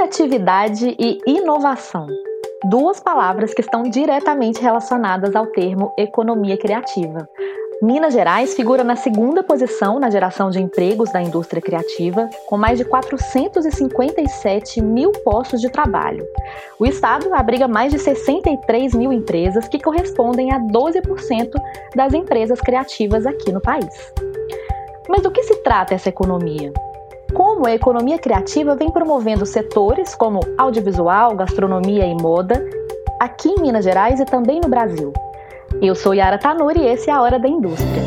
Criatividade e inovação. Duas palavras que estão diretamente relacionadas ao termo economia criativa. Minas Gerais figura na segunda posição na geração de empregos da indústria criativa, com mais de 457 mil postos de trabalho. O estado abriga mais de 63 mil empresas, que correspondem a 12% das empresas criativas aqui no país. Mas do que se trata essa economia? Como a economia criativa vem promovendo setores como audiovisual, gastronomia e moda aqui em Minas Gerais e também no Brasil. Eu sou Yara Tanuri e esse é a Hora da Indústria.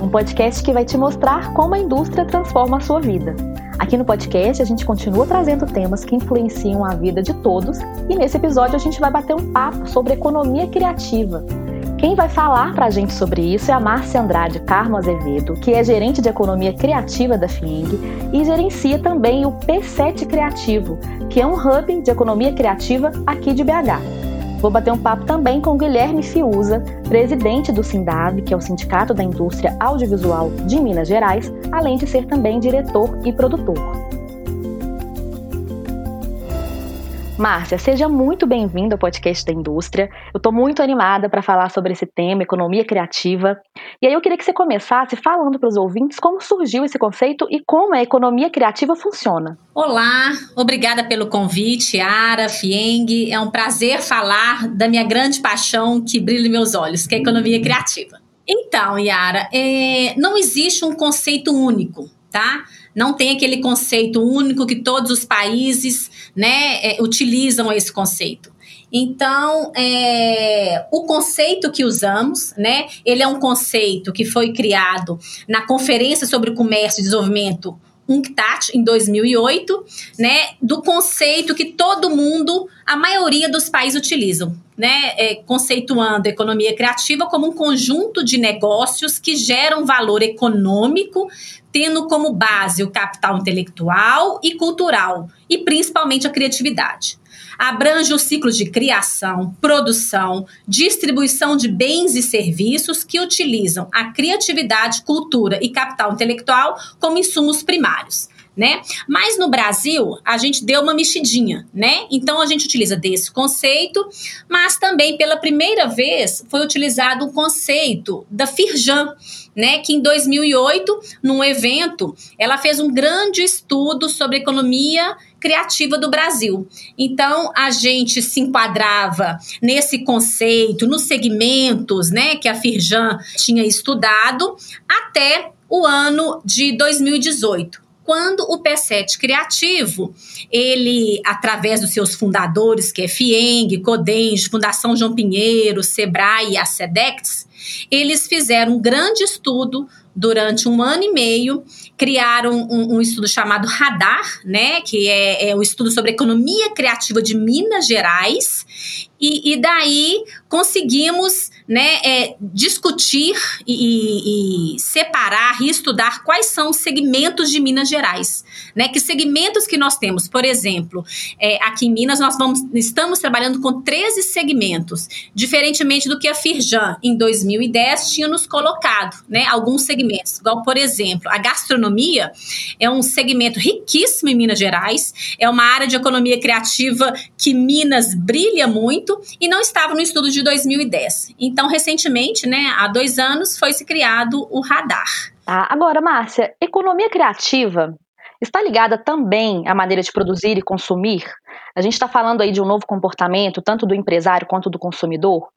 Um podcast que vai te mostrar como a indústria transforma a sua vida. Aqui no podcast a gente continua trazendo temas que influenciam a vida de todos e nesse episódio a gente vai bater um papo sobre economia criativa. Quem vai falar para a gente sobre isso é a Márcia Andrade Carmo Azevedo, que é gerente de economia criativa da FIENG e gerencia também o P7 Criativo, que é um hub de economia criativa aqui de BH. Vou bater um papo também com Guilherme Fiuza, presidente do SINDAV, que é o Sindicato da Indústria Audiovisual de Minas Gerais, além de ser também diretor e produtor. Márcia, seja muito bem-vinda ao podcast da indústria. Eu estou muito animada para falar sobre esse tema, economia criativa. E aí eu queria que você começasse falando para os ouvintes como surgiu esse conceito e como a economia criativa funciona. Olá, obrigada pelo convite, Ara, Fieng. É um prazer falar da minha grande paixão que brilha em meus olhos, que é a economia criativa. Então, Yara, é, não existe um conceito único, tá? não tem aquele conceito único que todos os países né, é, utilizam esse conceito. Então, é, o conceito que usamos, né, ele é um conceito que foi criado na Conferência sobre Comércio e Desenvolvimento UNCTAD em 2008, né, do conceito que todo mundo, a maioria dos países utilizam, né, é, conceituando a economia criativa como um conjunto de negócios que geram valor econômico, tendo como base o capital intelectual e cultural, e principalmente a criatividade abrange os ciclos de criação, produção, distribuição de bens e serviços que utilizam a criatividade, cultura e capital intelectual como insumos primários. Né? Mas no Brasil, a gente deu uma mexidinha, né? Então a gente utiliza desse conceito, mas também pela primeira vez foi utilizado o conceito da Firjan, né, que em 2008, num evento, ela fez um grande estudo sobre economia criativa do Brasil. Então, a gente se enquadrava nesse conceito, nos segmentos, né, que a Firjan tinha estudado até o ano de 2018 quando o P7 Criativo, ele, através dos seus fundadores, que é FIENG, CODENG, Fundação João Pinheiro, SEBRAE e a SEDEX, eles fizeram um grande estudo durante um ano e meio, criaram um, um estudo chamado Radar, né, que é, é o estudo sobre economia criativa de Minas Gerais, e, e daí conseguimos né, é, discutir e, e, separar e estudar quais são os segmentos de Minas Gerais. Né? Que segmentos que nós temos? Por exemplo, é, aqui em Minas nós vamos, estamos trabalhando com 13 segmentos, diferentemente do que a Firjan em 2010 tinha nos colocado, né? Alguns segmentos, igual por exemplo, a gastronomia é um segmento riquíssimo em Minas Gerais, é uma área de economia criativa que Minas brilha muito e não estava no estudo de 2010. Então, recentemente, né, há dois anos, foi se criado o radar. Ah, agora, Márcia, economia criativa está ligada também à maneira de produzir e consumir? A gente está falando aí de um novo comportamento, tanto do empresário quanto do consumidor.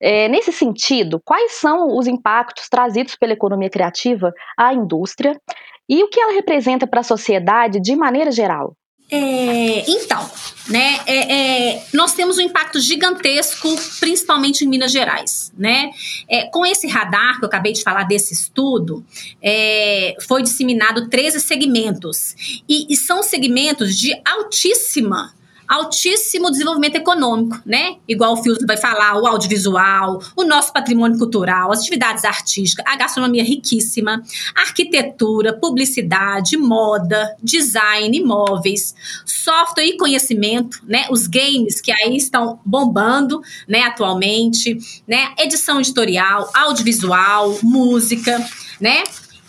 É, nesse sentido, quais são os impactos trazidos pela economia criativa à indústria e o que ela representa para a sociedade de maneira geral? É, então, né, é, é, nós temos um impacto gigantesco, principalmente em Minas Gerais, né? É, com esse radar que eu acabei de falar desse estudo, é, foi disseminado 13 segmentos e, e são segmentos de altíssima altíssimo desenvolvimento econômico, né? Igual o Filtro vai falar, o audiovisual, o nosso patrimônio cultural, as atividades artísticas, a gastronomia riquíssima, arquitetura, publicidade, moda, design, imóveis, software e conhecimento, né? Os games que aí estão bombando, né, atualmente, né? Edição editorial, audiovisual, música, né?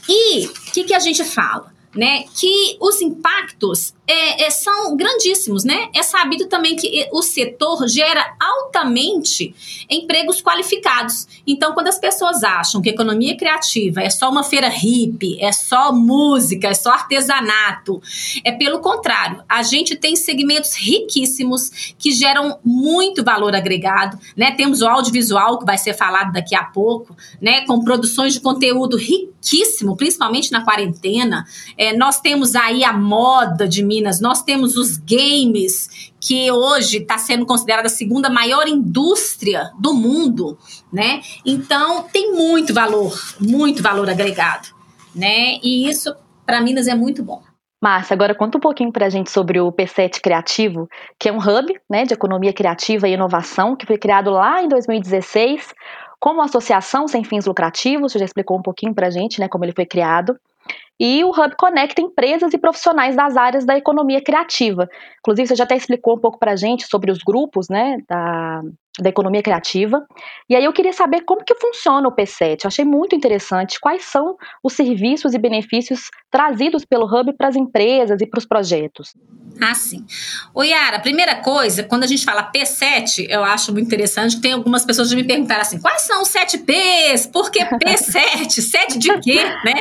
E o que, que a gente fala? Né, que os impactos é, é, são grandíssimos, né? É sabido também que o setor gera altamente empregos qualificados. Então, quando as pessoas acham que economia criativa é só uma feira hippie, é só música, é só artesanato, é pelo contrário. A gente tem segmentos riquíssimos que geram muito valor agregado, né? Temos o audiovisual que vai ser falado daqui a pouco, né? Com produções de conteúdo riquíssimo, principalmente na quarentena. É, nós temos aí a moda de Minas, nós temos os games, que hoje está sendo considerada a segunda maior indústria do mundo, né? Então tem muito valor, muito valor agregado, né? E isso para Minas é muito bom. Márcia, agora conta um pouquinho para a gente sobre o P7 Criativo, que é um hub né, de economia criativa e inovação, que foi criado lá em 2016 como associação sem fins lucrativos, você já explicou um pouquinho para a gente né, como ele foi criado. E o Hub conecta empresas e profissionais das áreas da economia criativa. Inclusive, você já até explicou um pouco para a gente sobre os grupos né, da, da economia criativa. E aí eu queria saber como que funciona o P7. Eu achei muito interessante quais são os serviços e benefícios trazidos pelo Hub para as empresas e para os projetos. Ah, sim. Ô Yara, primeira coisa, quando a gente fala P7, eu acho muito interessante que tem algumas pessoas que me perguntaram assim, quais são os 7 Ps? Por que P7? 7 de quê? né?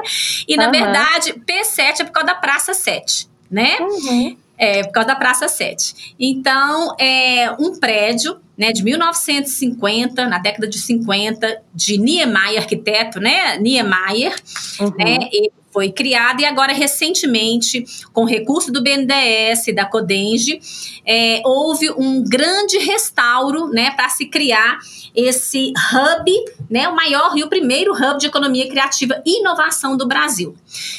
E na uhum. verdade, P7 é por causa da Praça 7, né? Uhum. É, por causa da Praça 7. Então, é um prédio né, de 1950, na década de 50, de Niemeyer, arquiteto, né, Niemeyer, uhum. né, ele foi criado e agora recentemente, com recurso do BNDES, da Codenge, é, houve um grande restauro, né, para se criar esse hub, né, o maior e o primeiro hub de economia criativa e inovação do Brasil.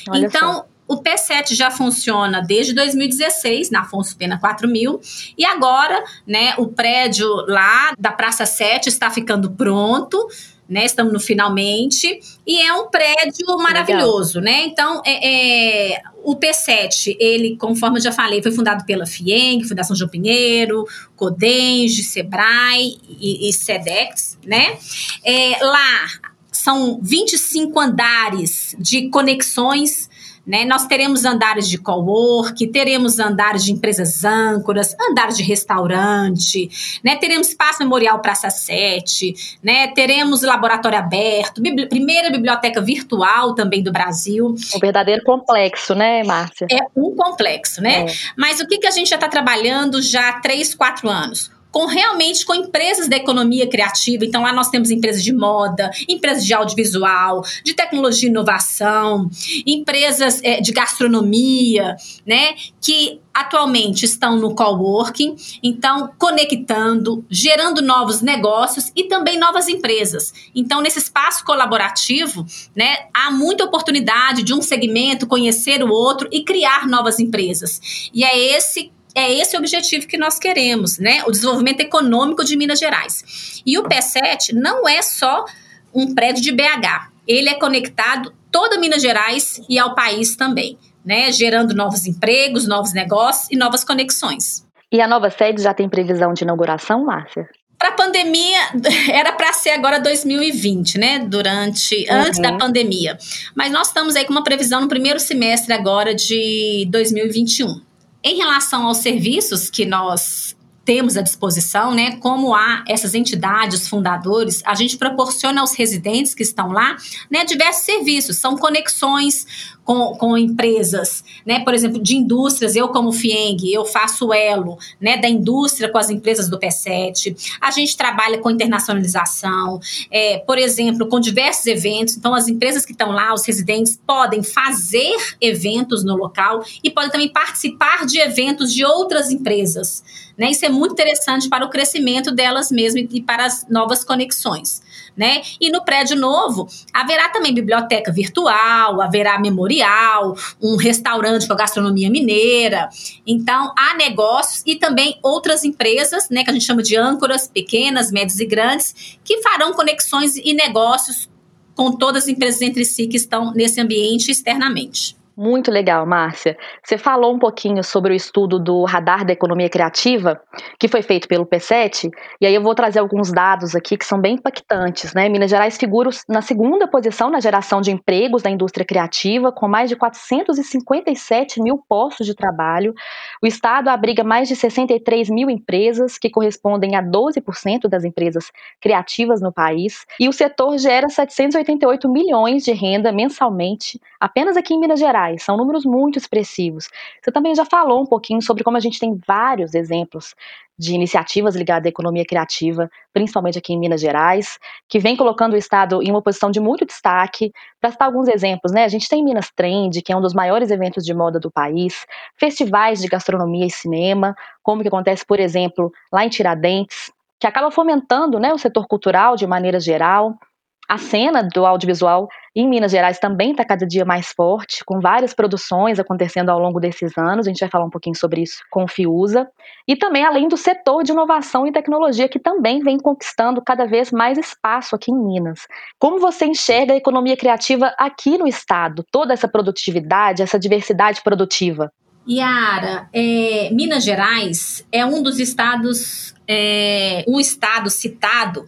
Olha então, só o P7 já funciona desde 2016, na Afonso Pena 4000, e agora, né, o prédio lá da Praça 7 está ficando pronto, né? Estamos no finalmente e é um prédio maravilhoso, Legal. né? Então, é, é, o P7, ele, conforme eu já falei, foi fundado pela FIENG, Fundação João Pinheiro, Codenge, Sebrae e, e Sedex, né? É, lá são 25 andares de conexões né? Nós teremos andares de cowork, teremos andares de empresas âncoras, andares de restaurante, né? teremos espaço memorial Praça 7, né? teremos laboratório aberto, bibli primeira biblioteca virtual também do Brasil. Um verdadeiro complexo, né, Márcia? É um complexo, né? É. Mas o que, que a gente já está trabalhando já há três, quatro anos? Com realmente com empresas da economia criativa. Então lá nós temos empresas de moda, empresas de audiovisual, de tecnologia e inovação, empresas é, de gastronomia, né, que atualmente estão no coworking, então conectando, gerando novos negócios e também novas empresas. Então nesse espaço colaborativo, né, há muita oportunidade de um segmento conhecer o outro e criar novas empresas. E é esse é esse o objetivo que nós queremos, né? O desenvolvimento econômico de Minas Gerais. E o P7 não é só um prédio de BH, ele é conectado toda Minas Gerais e ao país também, né? Gerando novos empregos, novos negócios e novas conexões. E a nova sede já tem previsão de inauguração, Márcia? Para a pandemia, era para ser agora 2020, né? Durante, uhum. antes da pandemia. Mas nós estamos aí com uma previsão no primeiro semestre agora de 2021. Em relação aos serviços que nós temos à disposição, né? Como há essas entidades fundadores, a gente proporciona aos residentes que estão lá, né, diversos serviços, são conexões com, com empresas, né? Por exemplo, de indústrias, eu como FIENG, eu faço elo, né, da indústria com as empresas do P7. A gente trabalha com internacionalização, é, por exemplo, com diversos eventos. Então, as empresas que estão lá, os residentes, podem fazer eventos no local e podem também participar de eventos de outras empresas. Né? Isso é muito interessante para o crescimento delas mesmas e para as novas conexões. Né? E no prédio novo, haverá também biblioteca virtual, haverá memorial, um restaurante com a gastronomia mineira. Então, há negócios e também outras empresas, né, que a gente chama de âncoras, pequenas, médias e grandes, que farão conexões e negócios com todas as empresas entre si que estão nesse ambiente externamente. Muito legal, Márcia. Você falou um pouquinho sobre o estudo do radar da economia criativa, que foi feito pelo P7, e aí eu vou trazer alguns dados aqui que são bem impactantes. Né? Minas Gerais figura na segunda posição na geração de empregos da indústria criativa, com mais de 457 mil postos de trabalho. O estado abriga mais de 63 mil empresas, que correspondem a 12% das empresas criativas no país, e o setor gera 788 milhões de renda mensalmente, apenas aqui em Minas Gerais reais, são números muito expressivos. Você também já falou um pouquinho sobre como a gente tem vários exemplos de iniciativas ligadas à economia criativa, principalmente aqui em Minas Gerais, que vem colocando o Estado em uma posição de muito destaque. Para citar alguns exemplos, né, a gente tem Minas Trend, que é um dos maiores eventos de moda do país, festivais de gastronomia e cinema, como que acontece, por exemplo, lá em Tiradentes, que acaba fomentando né, o setor cultural de maneira geral. A cena do audiovisual em Minas Gerais também está cada dia mais forte, com várias produções acontecendo ao longo desses anos. A gente vai falar um pouquinho sobre isso com o Fiusa. E também além do setor de inovação e tecnologia, que também vem conquistando cada vez mais espaço aqui em Minas. Como você enxerga a economia criativa aqui no estado? Toda essa produtividade, essa diversidade produtiva? Yara, é, Minas Gerais é um dos estados, é, um estado citado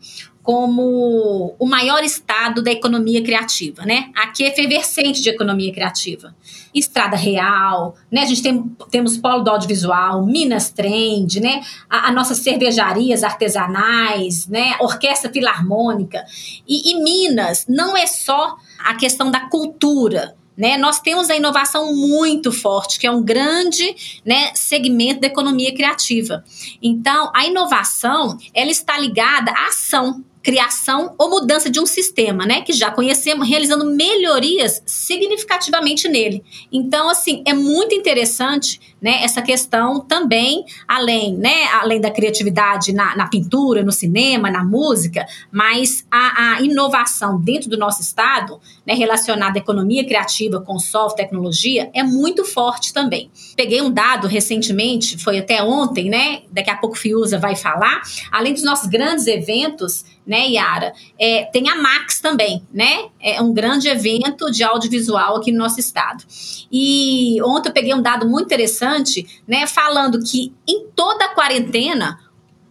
como o maior estado da economia criativa, né? Aqui é efervescente de economia criativa. Estrada Real, né? A gente tem, temos polo do audiovisual, Minas Trend, né? A, nossas cervejarias artesanais, né? Orquestra Filarmônica. E, e Minas não é só a questão da cultura, né, nós temos a inovação muito forte, que é um grande né, segmento da economia criativa. Então, a inovação ela está ligada à ação criação ou mudança de um sistema, né, que já conhecemos, realizando melhorias significativamente nele. Então, assim, é muito interessante, né, essa questão também, além, né, além da criatividade na, na pintura, no cinema, na música, mas a, a, inovação dentro do nosso estado, né, relacionada à economia criativa com software, tecnologia, é muito forte também. Peguei um dado recentemente, foi até ontem, né, daqui a pouco Fiuza vai falar, além dos nossos grandes eventos, né, Yara? É, tem a Max também, né? É um grande evento de audiovisual aqui no nosso estado. E ontem eu peguei um dado muito interessante, né, falando que em toda a quarentena,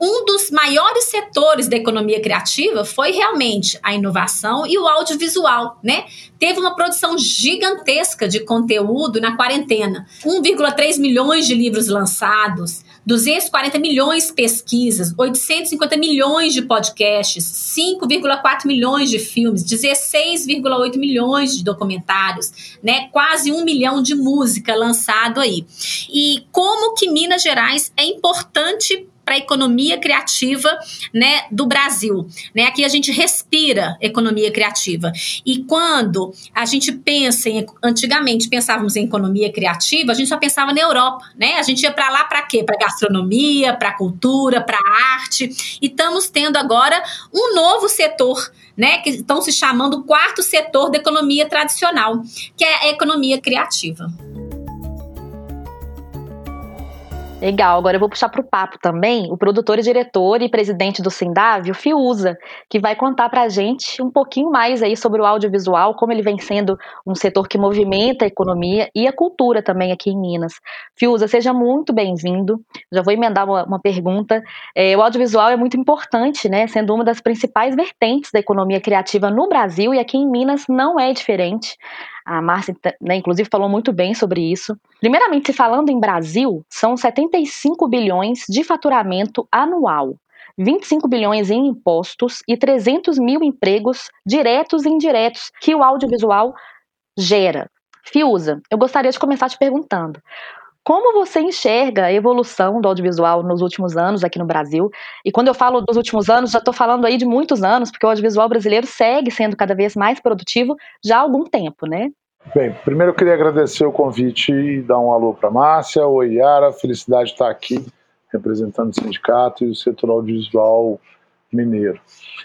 um dos maiores setores da economia criativa foi realmente a inovação e o audiovisual, né? Teve uma produção gigantesca de conteúdo na quarentena. 1,3 milhões de livros lançados, 240 milhões de pesquisas, 850 milhões de podcasts, 5,4 milhões de filmes, 16,8 milhões de documentários, né? Quase um milhão de música lançado aí. E como que Minas Gerais é importante para a economia criativa né, do Brasil. Né? Aqui a gente respira economia criativa. E quando a gente pensa em. Antigamente pensávamos em economia criativa, a gente só pensava na Europa. Né? A gente ia para lá para quê? Para gastronomia, para cultura, para arte. E estamos tendo agora um novo setor. Né, que estão se chamando quarto setor da economia tradicional, que é a economia criativa. Legal, agora eu vou puxar para o papo também o produtor e diretor e presidente do Sindav, Fiuza, que vai contar para a gente um pouquinho mais aí sobre o audiovisual, como ele vem sendo um setor que movimenta a economia e a cultura também aqui em Minas. Fiuza, seja muito bem-vindo. Já vou emendar uma, uma pergunta. É, o audiovisual é muito importante, né, sendo uma das principais vertentes da economia criativa no Brasil e aqui em Minas não é diferente. A Márcia, né, inclusive, falou muito bem sobre isso. Primeiramente, falando em Brasil, são 75 bilhões de faturamento anual. 25 bilhões em impostos e 300 mil empregos diretos e indiretos que o audiovisual gera. Fiuza, eu gostaria de começar te perguntando: como você enxerga a evolução do audiovisual nos últimos anos aqui no Brasil? E quando eu falo dos últimos anos, já estou falando aí de muitos anos, porque o audiovisual brasileiro segue sendo cada vez mais produtivo já há algum tempo, né? Bem, primeiro eu queria agradecer o convite e dar um alô para Márcia. Oi, Yara, felicidade de estar aqui representando o sindicato e o setor audiovisual mineiro.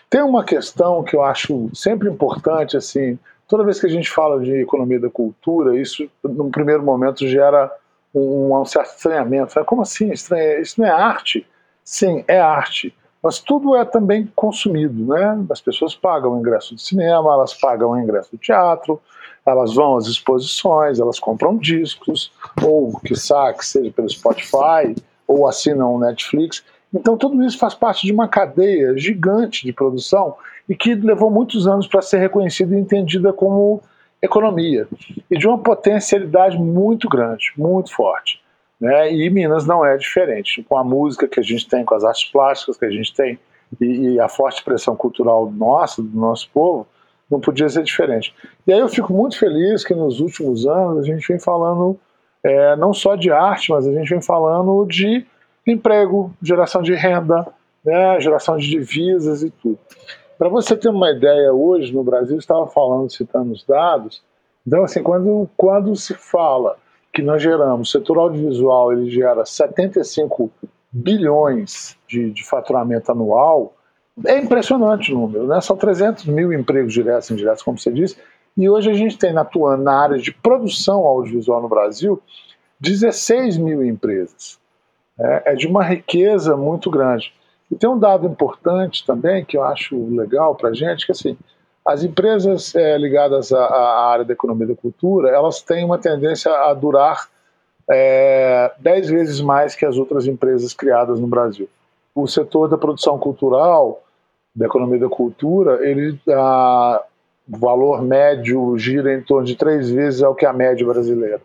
Tem uma questão que eu acho sempre importante, assim, toda vez que a gente fala de economia da cultura, isso, num primeiro momento, gera um, um certo estranhamento. Como assim? Estranha? Isso não é arte? Sim, é arte. Mas tudo é também consumido, né? As pessoas pagam o ingresso de cinema, elas pagam o ingresso do teatro, elas vão às exposições, elas compram discos, ou que que seja pelo Spotify, ou assinam o Netflix. Então tudo isso faz parte de uma cadeia gigante de produção e que levou muitos anos para ser reconhecida e entendida como economia e de uma potencialidade muito grande, muito forte. Né? E Minas não é diferente. Com a música que a gente tem, com as artes plásticas que a gente tem e, e a forte expressão cultural nossa, do nosso povo, não podia ser diferente. E aí eu fico muito feliz que nos últimos anos a gente vem falando é, não só de arte, mas a gente vem falando de emprego, geração de renda, né, geração de divisas e tudo. Para você ter uma ideia, hoje no Brasil, estava falando, citando os dados, então assim, quando, quando se fala que nós geramos, o setor audiovisual ele gera 75 bilhões de, de faturamento anual, é impressionante o número, né? São 300 mil empregos diretos e indiretos, como você disse, e hoje a gente tem atuando na área de produção audiovisual no Brasil 16 mil empresas. É, é de uma riqueza muito grande. E tem um dado importante também que eu acho legal para a gente, que assim, as empresas é, ligadas à, à, área da economia da cultura, elas têm uma tendência a durar é, dez vezes mais que as outras empresas criadas no Brasil. O setor da produção cultural, da economia da cultura, ele, a, o valor médio gira em torno de três vezes ao que a média brasileira.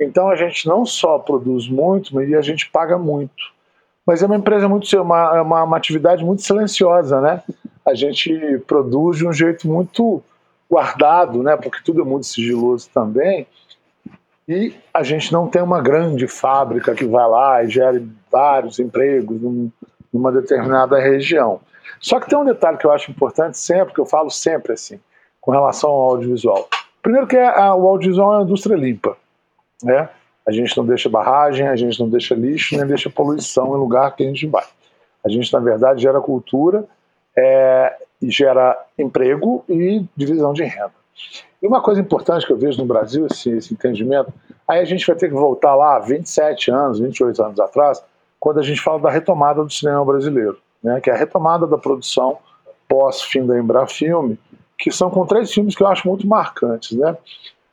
Então a gente não só produz muito, mas a gente paga muito mas é uma empresa muito uma, é uma, uma atividade muito silenciosa, né? A gente produz de um jeito muito guardado, né? Porque tudo é muito sigiloso também. E a gente não tem uma grande fábrica que vai lá e gere vários empregos num, numa determinada região. Só que tem um detalhe que eu acho importante sempre, que eu falo sempre assim, com relação ao audiovisual. Primeiro que é a, o audiovisual é uma indústria limpa, né? A gente não deixa barragem, a gente não deixa lixo, nem deixa poluição em lugar que a gente vai. A gente, na verdade, gera cultura, é, gera emprego e divisão de renda. E uma coisa importante que eu vejo no Brasil, esse, esse entendimento, aí a gente vai ter que voltar lá 27 anos, 28 anos atrás, quando a gente fala da retomada do cinema brasileiro, né, que é a retomada da produção pós-fim da Embrafilme, que são com três filmes que eu acho muito marcantes. Né?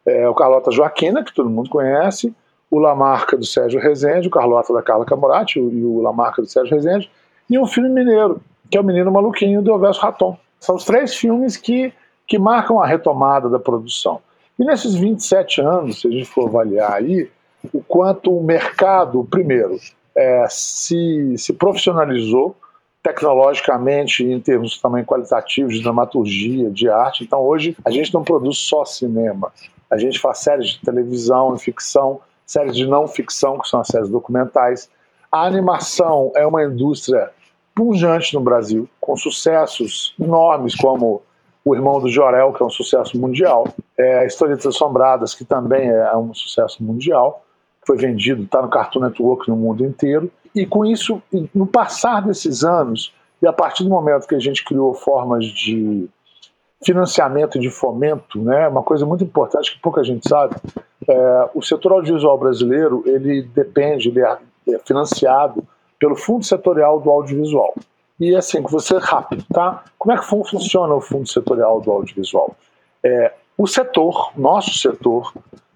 É, o Carlota Joaquina, que todo mundo conhece, o Lamarca do Sérgio Rezende, o Carlota da Carla Camorati e o Lamarca do Sérgio Rezende, e um filme mineiro, que é o Menino Maluquinho do Elvésio Raton. São os três filmes que, que marcam a retomada da produção. E nesses 27 anos, se a gente for avaliar aí, o quanto o mercado, primeiro, é, se, se profissionalizou tecnologicamente, em termos também qualitativos, de dramaturgia, de arte. Então, hoje, a gente não produz só cinema, a gente faz séries de televisão e ficção séries de não ficção, que são as séries documentais. A animação é uma indústria pujante no Brasil, com sucessos enormes, como O Irmão do Jorel, que é um sucesso mundial, é, a Historietas Assombradas, que também é um sucesso mundial, foi vendido, está no Cartoon Network no mundo inteiro. E com isso, no passar desses anos, e a partir do momento que a gente criou formas de financiamento e de fomento, né, uma coisa muito importante que pouca gente sabe, é, o setor audiovisual brasileiro ele depende, ele é, é financiado pelo Fundo Setorial do Audiovisual. E assim, você rápido, tá? Como é que funciona o Fundo Setorial do Audiovisual? É, o setor, nosso setor,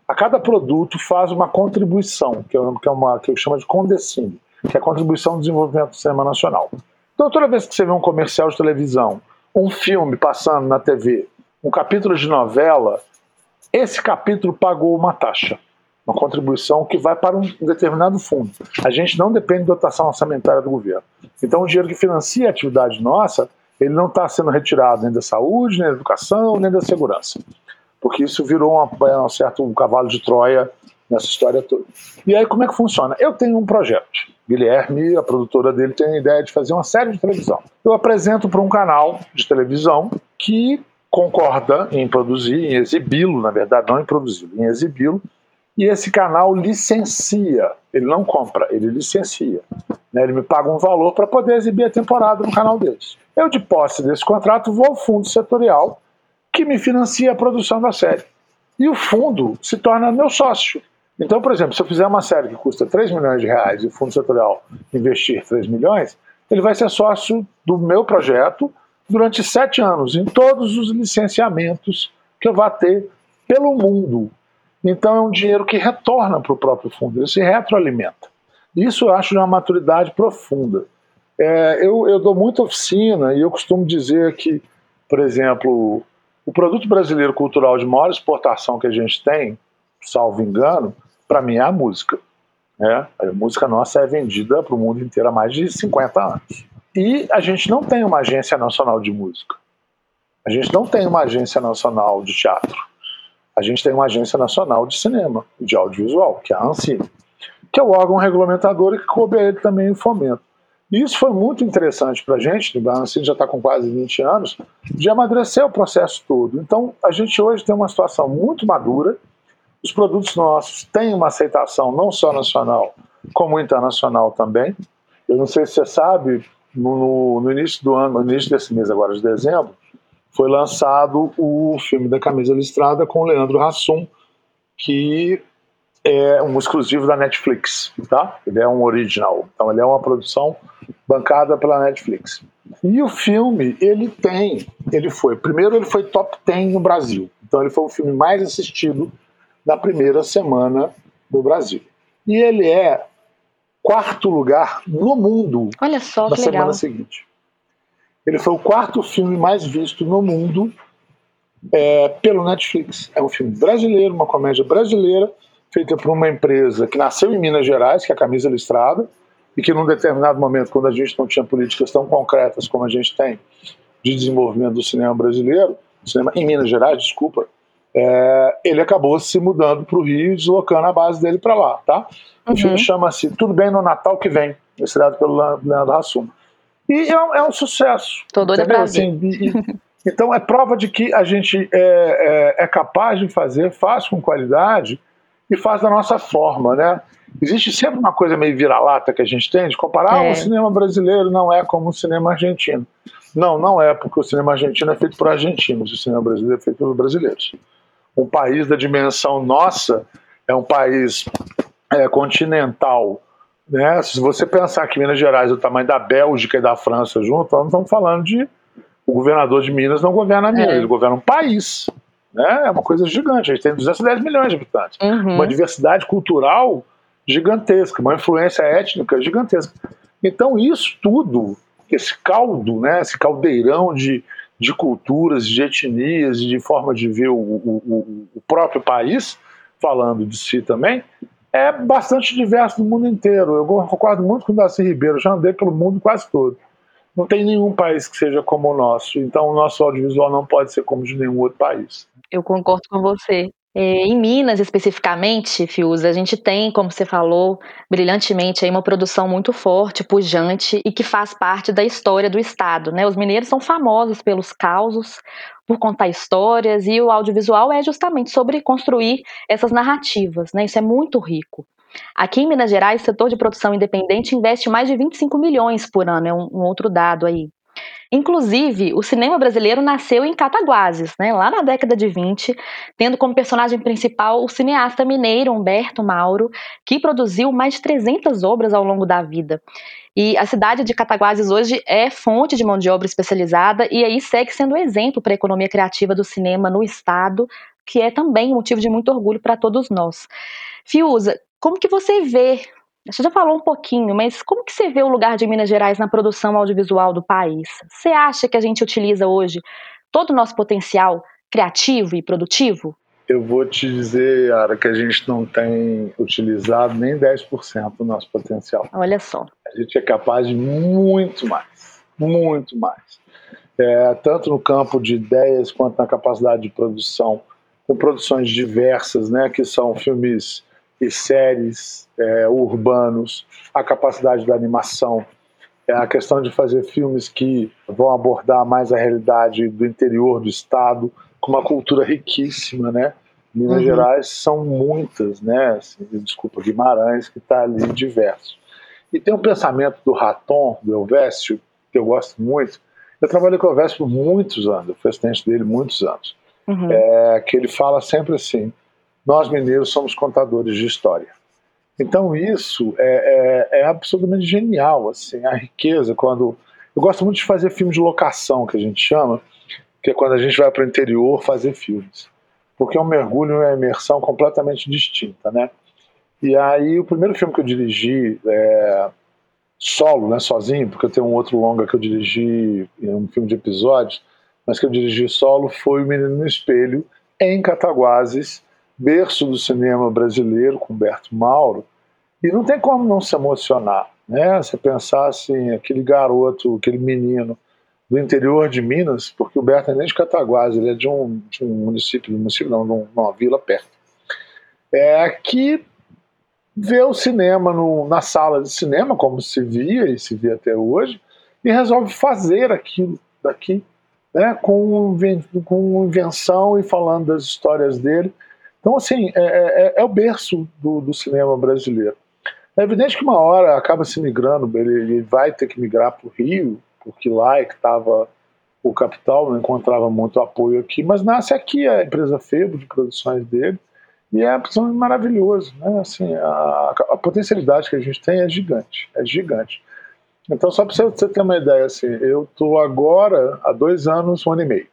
a cada produto faz uma contribuição, que é uma, que, é uma, que eu chamo de Condecine, que é a contribuição do desenvolvimento do cinema nacional. Então, toda vez que você vê um comercial de televisão, um filme passando na TV, um capítulo de novela, esse capítulo pagou uma taxa, uma contribuição que vai para um determinado fundo. A gente não depende de dotação orçamentária do governo. Então, o dinheiro que financia a atividade nossa, ele não está sendo retirado nem da saúde, nem da educação, nem da segurança. Porque isso virou uma, um certo um cavalo de Troia nessa história toda. E aí, como é que funciona? Eu tenho um projeto. Guilherme, a produtora dele, tem a ideia de fazer uma série de televisão. Eu apresento para um canal de televisão que concorda em produzir, em exibi-lo, na verdade, não em produzi-lo, em exibi-lo, e esse canal licencia, ele não compra, ele licencia. Né? Ele me paga um valor para poder exibir a temporada no canal deles. Eu, de posse desse contrato, vou ao fundo setorial que me financia a produção da série. E o fundo se torna meu sócio. Então, por exemplo, se eu fizer uma série que custa 3 milhões de reais e o fundo setorial investir 3 milhões, ele vai ser sócio do meu projeto durante sete anos, em todos os licenciamentos que eu vá ter pelo mundo. Então é um dinheiro que retorna para o próprio fundo, ele se retroalimenta. Isso eu acho de uma maturidade profunda. É, eu, eu dou muita oficina e eu costumo dizer que, por exemplo, o produto brasileiro cultural de maior exportação que a gente tem, salvo engano, para mim é a música. Né? A música nossa é vendida para o mundo inteiro há mais de 50 anos. E a gente não tem uma agência nacional de música. A gente não tem uma agência nacional de teatro. A gente tem uma agência nacional de cinema, de audiovisual, que é a ANSI, que é o órgão regulamentador e que coube a ele também o fomento. E isso foi muito interessante para a gente, a ANSI já está com quase 20 anos, de amadurecer o processo todo. Então, a gente hoje tem uma situação muito madura, os produtos nossos têm uma aceitação não só nacional, como internacional também. Eu não sei se você sabe, no, no, início do ano, no início desse mês agora de dezembro, foi lançado o filme da Camisa Listrada com o Leandro Hassum, que é um exclusivo da Netflix, tá? Ele é um original, então ele é uma produção bancada pela Netflix. E o filme, ele tem, ele foi, primeiro ele foi top 10 no Brasil, então ele foi o filme mais assistido na primeira semana no Brasil. E ele é quarto lugar no mundo Olha só, na semana legal. seguinte. Ele foi o quarto filme mais visto no mundo é, pelo Netflix. É um filme brasileiro, uma comédia brasileira, feita por uma empresa que nasceu em Minas Gerais, que é a Camisa Listrada, e que num determinado momento, quando a gente não tinha políticas tão concretas como a gente tem de desenvolvimento do cinema brasileiro, cinema em Minas Gerais, desculpa, é, ele acabou se mudando para o Rio e deslocando a base dele para lá, tá? O Uhum. filme chama-se Tudo Bem no Natal que Vem, estrelado pelo Leandro Hassum. E é, um- é um sucesso. Tô entendeu? pra. Assim, e- e- então é prova de que a gente é, é- é capaz de fazer, faz com qualidade e faz da nossa forma, né? Existe sempre uma coisa meio vira-lata que a gente tem de comparar É. "Ah, o cinema brasileiro não é como o cinema argentino. Não, não é, porque o cinema argentino é feito por argentinos, o cinema brasileiro é feito pelos brasileiros. Um país da dimensão nossa é um país é, continental. Né? Se você pensar que Minas Gerais é o tamanho da Bélgica e da França junto, nós não estamos falando de. O governador de Minas não governa Minas, É. ele governa um país. Né? É uma coisa gigante. A gente tem 210 milhões de habitantes Uhum. uma diversidade cultural gigantesca, uma influência étnica gigantesca. Então, isso tudo, esse caldo, né, esse caldeirão de, de culturas, de etnias, de forma de ver o, o, o- próprio país, falando de si também, é bastante diverso no mundo inteiro. Eu concordo muito com o Darcy Ribeiro, já andei pelo mundo quase todo. Não tem nenhum país que seja como o nosso, então o nosso audiovisual não pode ser como de nenhum outro país. Eu concordo com você. É, em Minas, especificamente, Fiuza, a gente tem, como você falou brilhantemente, aí uma produção muito forte, pujante e que faz parte da história do Estado. Né? Os mineiros são famosos pelos causos, por contar histórias, e o audiovisual é justamente sobre construir essas narrativas. Né? Isso é muito rico. Aqui em Minas Gerais, o setor de produção independente investe mais de 25 milhões por ano, é um, um outro dado aí. Inclusive, o cinema brasileiro nasceu em Cataguases, né, lá na década de 20, tendo como personagem principal o cineasta mineiro Humberto Mauro, que produziu mais de 300 obras ao longo da vida. E a cidade de Cataguases hoje é fonte de mão de obra especializada e aí segue sendo exemplo para a economia criativa do cinema no estado, que é também motivo de muito orgulho para todos nós. Fiuza, como que você vê você já falou um pouquinho, mas como que você vê o lugar de Minas Gerais na produção audiovisual do país? Você acha que a gente utiliza hoje todo o nosso potencial criativo e produtivo? Eu vou te dizer, Yara, que a gente não tem utilizado nem 10% do nosso potencial. Olha só. A gente é capaz de muito mais, muito mais. É, tanto no campo de ideias quanto na capacidade de produção, com produções diversas, né, que são filmes e séries é, urbanos, a capacidade da animação, é, a questão de fazer filmes que vão abordar mais a realidade do interior do estado, com uma cultura riquíssima, né? Minas Uhum. Gerais são muitas, né? Assim, desculpa, Guimarães, que está ali diverso. E tem um pensamento do Raton, do Elvésio, que eu gosto muito. Eu trabalhei com o Elvésio por muitos anos, eu fui assistente dele muitos anos. Uhum. É, que ele fala sempre assim: nós mineiros somos contadores de história. Então isso é, é, é absolutamente genial, assim, a riqueza quando eu gosto muito de fazer filme de locação que a gente chama, que é quando a gente vai para o interior fazer filmes, porque é um mergulho e uma imersão completamente distinta, né? E aí, o primeiro filme que eu dirigi é, solo, né, sozinho, porque eu tenho um outro longa que eu dirigi, um filme de episódios, mas que eu dirigi solo, foi O Menino no Espelho, em Cataguases, berço do cinema brasileiro, com Humberto Mauro, e não tem como não se emocionar, né? Você pensar assim, aquele garoto, aquele menino do interior de Minas, porque o Humberto é nem de Cataguases, ele é de um, de um município, um município não, de uma vila perto. É que vê o cinema no, na sala de cinema, como se via e se via até hoje, e resolve fazer aquilo daqui, né, com, com invenção e falando das histórias dele. Então, assim, é, é, é o berço do, do, cinema brasileiro. É evidente que uma hora acaba se migrando, ele, ele vai ter que migrar para o Rio, porque lá é que estava o capital, não encontrava muito apoio aqui, mas nasce aqui a empresa Febo de produções dele, e é absolutamente maravilhoso. Né? Assim, a, a, potencialidade que a gente tem é gigante, é gigante. Então, só para você ter uma ideia, assim, eu estou agora, há dois anos, um ano e meio.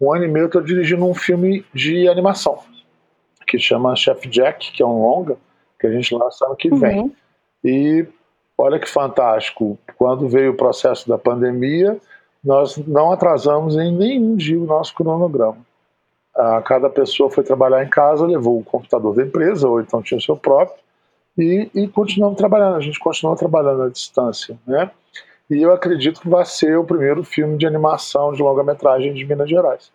Um ano e meio eu estou dirigindo um filme de animação, que chama Chef Jack, que é um longa, que a gente lança ano que vem. Uhum. E olha que fantástico, quando veio o processo da pandemia, nós não atrasamos em nenhum dia o nosso cronograma. Ah, cada pessoa foi trabalhar em casa, levou o computador da empresa, ou então tinha o seu próprio, e, e continuamos trabalhando. A gente continua trabalhando à distância, né? E eu acredito que vai ser o primeiro filme de animação de longa-metragem de Minas Gerais.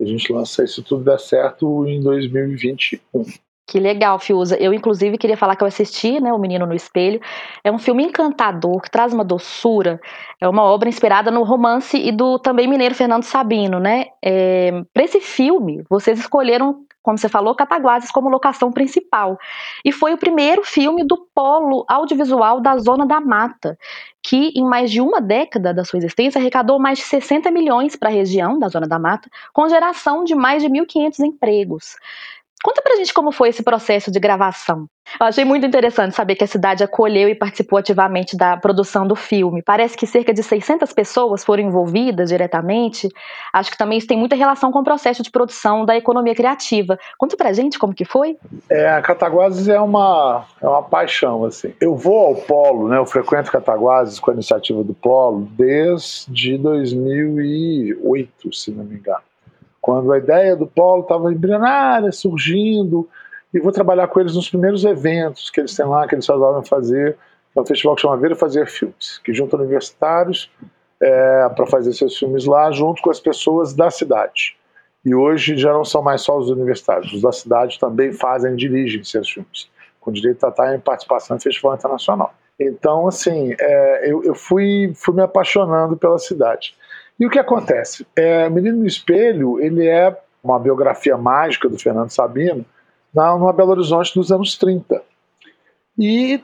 A gente lança, se tudo der certo, em 2021. Que legal, Fiuza. Eu, inclusive, queria falar que eu assisti, né, O Menino no Espelho. É um filme encantador, que traz uma doçura. É uma obra inspirada no romance e do também mineiro Fernando Sabino, né? É, Para esse filme, vocês escolheram, como você falou, Cataguases como locação principal. E foi o primeiro filme do polo audiovisual da Zona da Mata, que em mais de uma década da sua existência arrecadou mais de 60 milhões para a região da Zona da Mata, com geração de mais de 1.500 empregos. Conta pra gente como foi esse processo de gravação. Eu achei muito interessante saber que a cidade acolheu e participou ativamente da produção do filme. Parece que cerca de 600 pessoas foram envolvidas diretamente. Acho que também isso tem muita relação com o processo de produção da economia criativa. Conta pra gente como que foi. É, a Cataguases é uma, é uma paixão, assim. Eu vou ao Polo, né, eu frequento Cataguases com a iniciativa do Polo desde 2008, se não me engano quando a ideia do polo estava embrionária, surgindo, e vou trabalhar com eles nos primeiros eventos que eles têm lá, que eles resolvem fazer, é um festival que chama Ver Fazer Filmes, que junta universitários é, para fazer seus filmes lá, junto com as pessoas da cidade. E hoje já não são mais só os universitários, os da cidade também fazem, dirigem seus filmes, com direito a estar em participação em festival internacional. Então, assim, é, eu, eu fui, fui me apaixonando pela cidade. E o que acontece? É, Menino no Espelho, ele é uma biografia mágica do Fernando Sabino, na, numa Belo Horizonte dos anos 30. E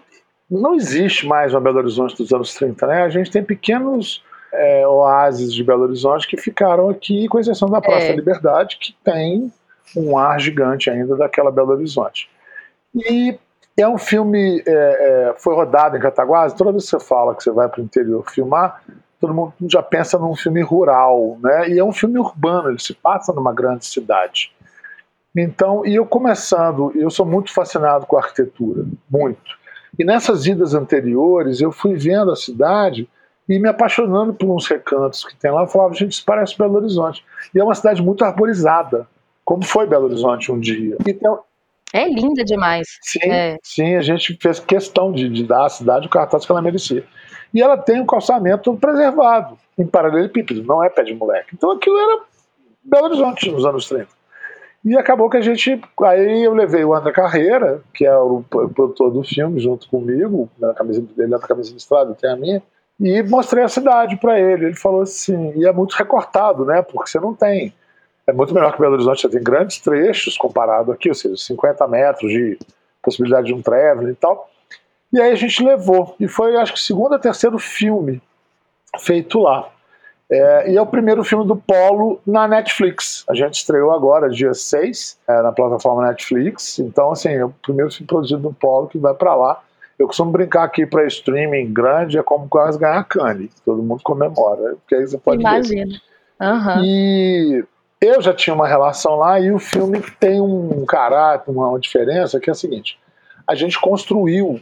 não existe mais uma Belo Horizonte dos anos 30, né? A gente tem pequenos é, oásis de Belo Horizonte que ficaram aqui, com exceção da Praça é. da Liberdade, que tem um ar gigante ainda daquela Belo Horizonte. E é um filme, é, é, foi rodado em Cataguases, toda vez que você fala que você vai para o interior filmar, todo mundo já pensa num filme rural, né? E é um filme urbano, ele se passa numa grande cidade. Então, e eu começando, eu sou muito fascinado com a arquitetura, muito. E nessas idas anteriores, eu fui vendo a cidade e me apaixonando por uns recantos que tem lá. Eu falava, gente, isso parece Belo Horizonte. E é uma cidade muito arborizada, como foi Belo Horizonte um dia. Então, é linda demais. Sim, é. sim a gente fez questão de, de dar à cidade o cartaz que ela merecia e ela tem um calçamento preservado, em paralelepípedo, não é pé de moleque. Então aquilo era Belo Horizonte nos anos 30. E acabou que a gente. Aí eu levei o André Carreira, que é o produtor do filme, junto comigo, na camisa dele, na camisa de estrada, tem a minha, e mostrei a cidade para ele. Ele falou assim, e é muito recortado, né? Porque você não tem. É muito melhor que Belo Horizonte, você tem grandes trechos comparado aqui, ou seja, 50 metros de possibilidade de um traveling e tal. E aí a gente levou. E foi, acho que, segundo ou terceiro filme feito lá. É, e é o primeiro filme do Polo na Netflix. A gente estreou agora, dia 6, é, na plataforma Netflix. Então, assim, é o primeiro filme produzido do Polo que vai para lá. Eu costumo brincar aqui para streaming grande, é como quase ganhar cane. Todo mundo comemora. Porque aí você pode Imagina. Uhum. E eu já tinha uma relação lá e o filme tem um caráter, uma diferença que é a seguinte: a gente construiu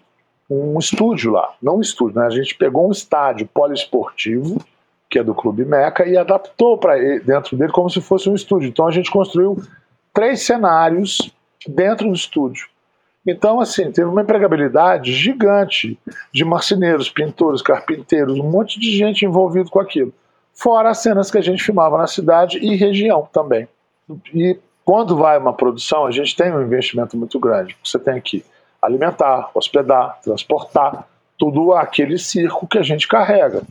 um estúdio lá, não um estúdio, né? A gente pegou um estádio poliesportivo que é do Clube Meca e adaptou para dentro dele como se fosse um estúdio. Então a gente construiu três cenários dentro do estúdio. Então, assim, teve uma empregabilidade gigante de marceneiros, pintores, carpinteiros, um monte de gente envolvido com aquilo. Fora as cenas que a gente filmava na cidade e região também. E quando vai uma produção, a gente tem um investimento muito grande. Você tem que alimentar, hospedar, transportar, tudo aquele circo que a gente carrega.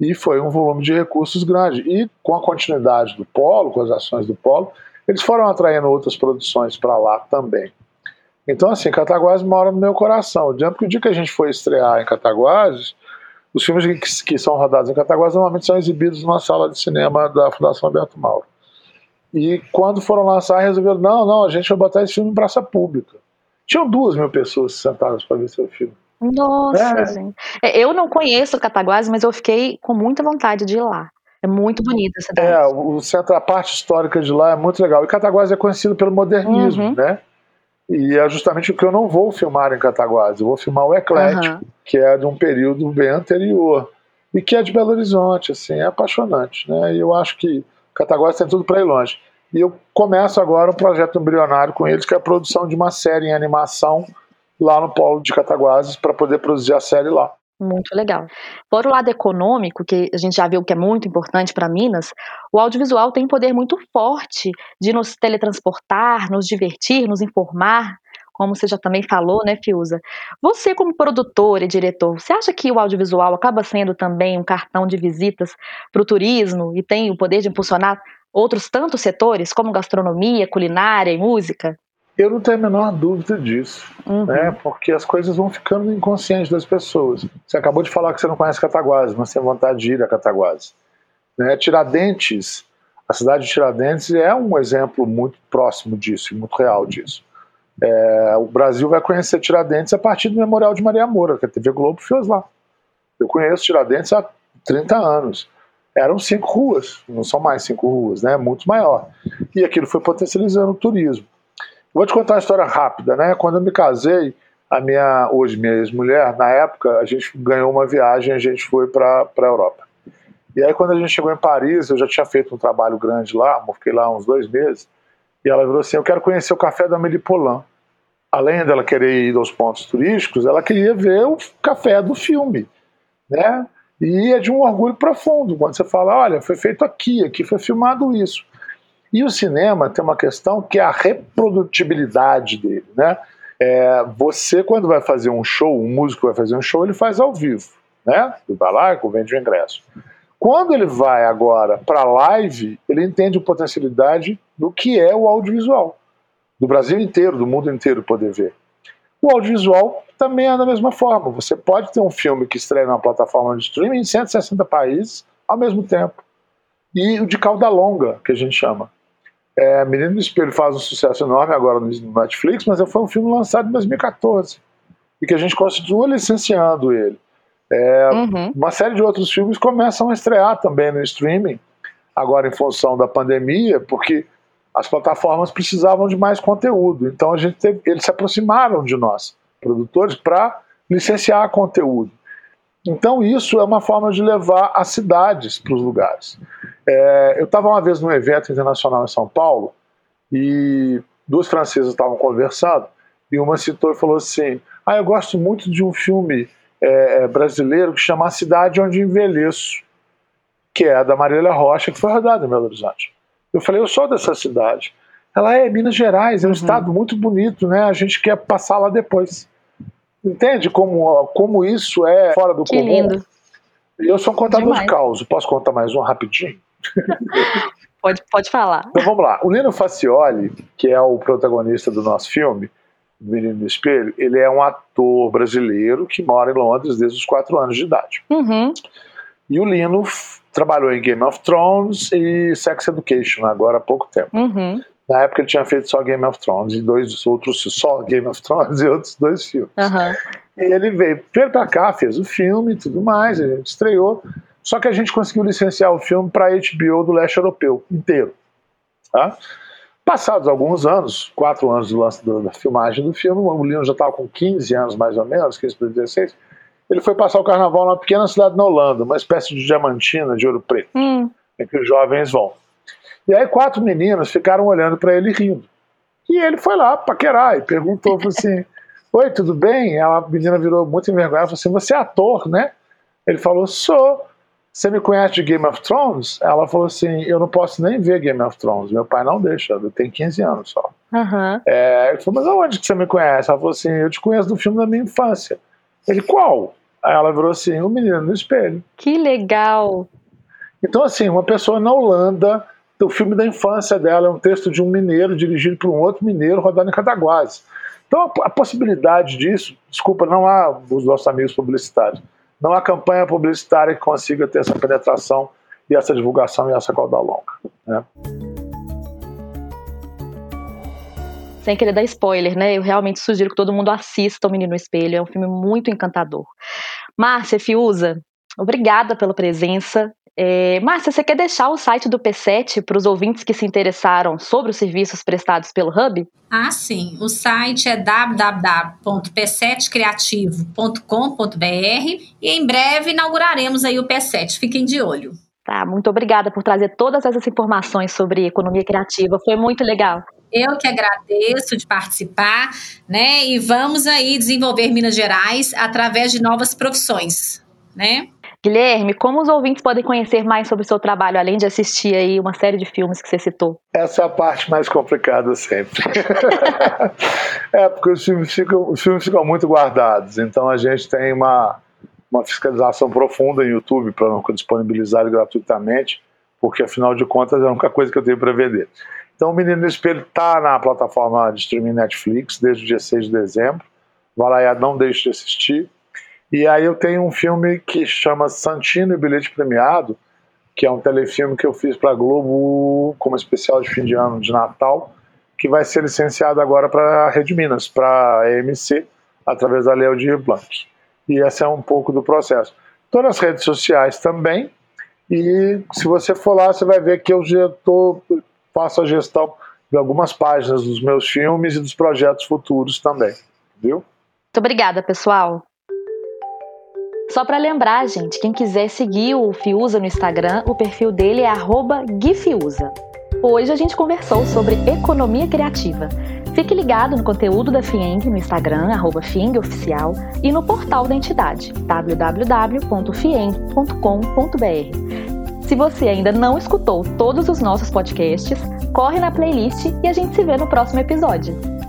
E foi um volume de recursos grande. E com a continuidade do Polo, com as ações do Polo, eles foram atraindo outras produções para lá também. Então, assim, Cataguases mora no meu coração. O dia que a gente foi estrear em Cataguases, os filmes que, que são rodados em Cataguases normalmente são exibidos numa sala de cinema da Fundação Alberto Mauro. E quando foram lançar, resolveram: não, não, a gente vai botar esse filme em praça pública. Tinham duas mil pessoas sentadas para ver seu filme. Nossa, é. gente. É, eu não conheço Cataguases, mas eu fiquei com muita vontade de ir lá. É muito bonita a cidade. É, o centro, a parte histórica de lá é muito legal. E Cataguases é conhecido pelo modernismo, uhum. né? E é justamente o que eu não vou filmar em Cataguases. Eu vou filmar o Eclético, uhum. que é de um período bem anterior. E que é de Belo Horizonte, assim, é apaixonante, né? E eu acho que Cataguases tem tudo para ir longe. E eu começo agora um projeto embrionário com eles, que é a produção de uma série em animação lá no Polo de Cataguases, para poder produzir a série lá. Muito legal. Por o lado econômico, que a gente já viu que é muito importante para Minas, o audiovisual tem poder muito forte de nos teletransportar, nos divertir, nos informar, como você já também falou, né, Fiuza? Você, como produtor e diretor, você acha que o audiovisual acaba sendo também um cartão de visitas para o turismo e tem o poder de impulsionar outros tantos setores, como gastronomia, culinária e música? Eu não tenho a menor dúvida disso, uhum. né? porque as coisas vão ficando inconscientes das pessoas. Você acabou de falar que você não conhece Cataguases, mas tem vontade de ir a Cataguases. Né? Tiradentes, a cidade de Tiradentes é um exemplo muito próximo disso, muito real disso. É, o Brasil vai conhecer Tiradentes a partir do Memorial de Maria Moura, que a TV Globo fez lá. Eu conheço Tiradentes há 30 anos. Eram cinco ruas, não são mais cinco ruas, né? muito maior. E aquilo foi potencializando o turismo. Vou te contar uma história rápida, né? Quando eu me casei, a minha, hoje minha ex-mulher, na época, a gente ganhou uma viagem, a gente foi para a Europa. E aí, quando a gente chegou em Paris, eu já tinha feito um trabalho grande lá, fiquei lá uns dois meses, e ela virou assim: Eu quero conhecer o café da Amélie Poulain. Além dela querer ir aos pontos turísticos, ela queria ver o café do filme, né? E é de um orgulho profundo quando você fala: Olha, foi feito aqui, aqui foi filmado isso. E o cinema tem uma questão que é a reprodutibilidade dele, né? É, você, quando vai fazer um show, um músico vai fazer um show, ele faz ao vivo, né? Ele vai lá e vende o ingresso. Quando ele vai agora para live, ele entende a potencialidade do que é o audiovisual. Do Brasil inteiro, do mundo inteiro poder ver. O audiovisual também é da mesma forma. Você pode ter um filme que estreia numa plataforma de streaming em 160 países ao mesmo tempo. E o de cauda longa, que a gente chama. É, Menino do Espelho faz um sucesso enorme agora no Netflix, mas foi um filme lançado em 2014 e que a gente continua licenciando ele. É, uhum. Uma série de outros filmes começam a estrear também no streaming, agora em função da pandemia, porque as plataformas precisavam de mais conteúdo. Então a gente teve, eles se aproximaram de nós, produtores, para licenciar conteúdo. Então isso é uma forma de levar as cidades para os lugares. É, eu estava uma vez num evento internacional em São Paulo e duas francesas estavam conversando e uma citou e falou assim: Ah, eu gosto muito de um filme é, é brasileiro que chama A Cidade Onde Envelheço, que é da Marília Rocha, que foi rodada em Belo Horizonte. Eu falei: Eu sou dessa cidade. Ela é Minas Gerais, é um uhum. estado muito bonito, né? A gente quer passar lá depois. Entende como, como isso é fora do que comum? Lindo. Eu sou um contador Demais. de caos. Posso contar mais um rapidinho? pode, pode falar. Então vamos lá. O Lino Facioli, que é o protagonista do nosso filme, Menino do Espelho, ele é um ator brasileiro que mora em Londres desde os quatro anos de idade. Uhum. E o Lino trabalhou em Game of Thrones e Sex Education agora há pouco tempo. Uhum. Na época ele tinha feito só Game of Thrones e dois outros, só Game of Thrones e outros dois filmes. Uhum. E ele veio, veio pra cá, fez o filme e tudo mais, a gente estreou. Só que a gente conseguiu licenciar o filme para HBO do leste europeu inteiro. Tá? Passados alguns anos, quatro anos do lance da, da filmagem do filme, o menino já estava com 15 anos mais ou menos, 15 para 16, ele foi passar o carnaval numa pequena cidade na Holanda, uma espécie de diamantina de ouro preto, hum. em que os jovens vão. E aí quatro meninas ficaram olhando para ele rindo. E ele foi lá paquerar e perguntou assim: Oi, tudo bem? A menina virou muito envergonhada e falou assim: Você é ator, né? Ele falou: Sou. Você me conhece de Game of Thrones? Ela falou assim: Eu não posso nem ver Game of Thrones. Meu pai não deixa, eu tenho 15 anos só. Uhum. É, ele falou: Mas aonde que você me conhece? Ela falou assim: Eu te conheço do filme da minha infância. Ele: Qual? Aí ela virou assim: O menino no espelho. Que legal! Então, assim, uma pessoa na Holanda o filme da infância dela é um texto de um mineiro dirigido por um outro mineiro rodando em Cataguases. Então a, possibilidade disso, desculpa, não há os nossos amigos publicitários, não há campanha publicitária que consiga ter essa penetração e essa divulgação e essa corda longa. Né? Sem querer dar spoiler, né? Eu realmente sugiro que todo mundo assista O Menino Espelho. É um filme muito encantador. Márcia Fiuza, obrigada pela presença. É, Márcia, você quer deixar o site do P7 para os ouvintes que se interessaram sobre os serviços prestados pelo Hub? Ah, sim. O site é www.p7creativo.com.br e em breve inauguraremos aí o P7. Fiquem de olho. Tá, muito obrigada por trazer todas essas informações sobre economia criativa. Foi muito legal. Eu que agradeço de participar, né? E vamos aí desenvolver Minas Gerais através de novas profissões, né? Guilherme, como os ouvintes podem conhecer mais sobre o seu trabalho, além de assistir aí uma série de filmes que você citou? Essa é a parte mais complicada sempre. é, porque os filmes, ficam, os filmes ficam muito guardados, então a gente tem uma, uma fiscalização profunda em YouTube para não disponibilizar gratuitamente, porque afinal de contas é a única coisa que eu tenho para vender. Então o Menino Espelho está na plataforma de streaming Netflix desde o dia 6 de dezembro. Vai lá não deixe de assistir. E aí eu tenho um filme que chama Santino e Bilhete Premiado, que é um telefilme que eu fiz para a Globo como especial de fim de ano de Natal, que vai ser licenciado agora para a Rede Minas, para a EMC, através da Leo de Blanc. E esse é um pouco do processo. Estou nas redes sociais também, e se você for lá, você vai ver que eu já tô, faço a gestão de algumas páginas dos meus filmes e dos projetos futuros também, viu? Muito obrigada, pessoal. Só para lembrar, gente, quem quiser seguir o Fiuza no Instagram, o perfil dele é @gifiuza. Hoje a gente conversou sobre economia criativa. Fique ligado no conteúdo da FIENG no Instagram, FIENGOficial, e no portal da entidade, www.fieng.com.br. Se você ainda não escutou todos os nossos podcasts, corre na playlist e a gente se vê no próximo episódio.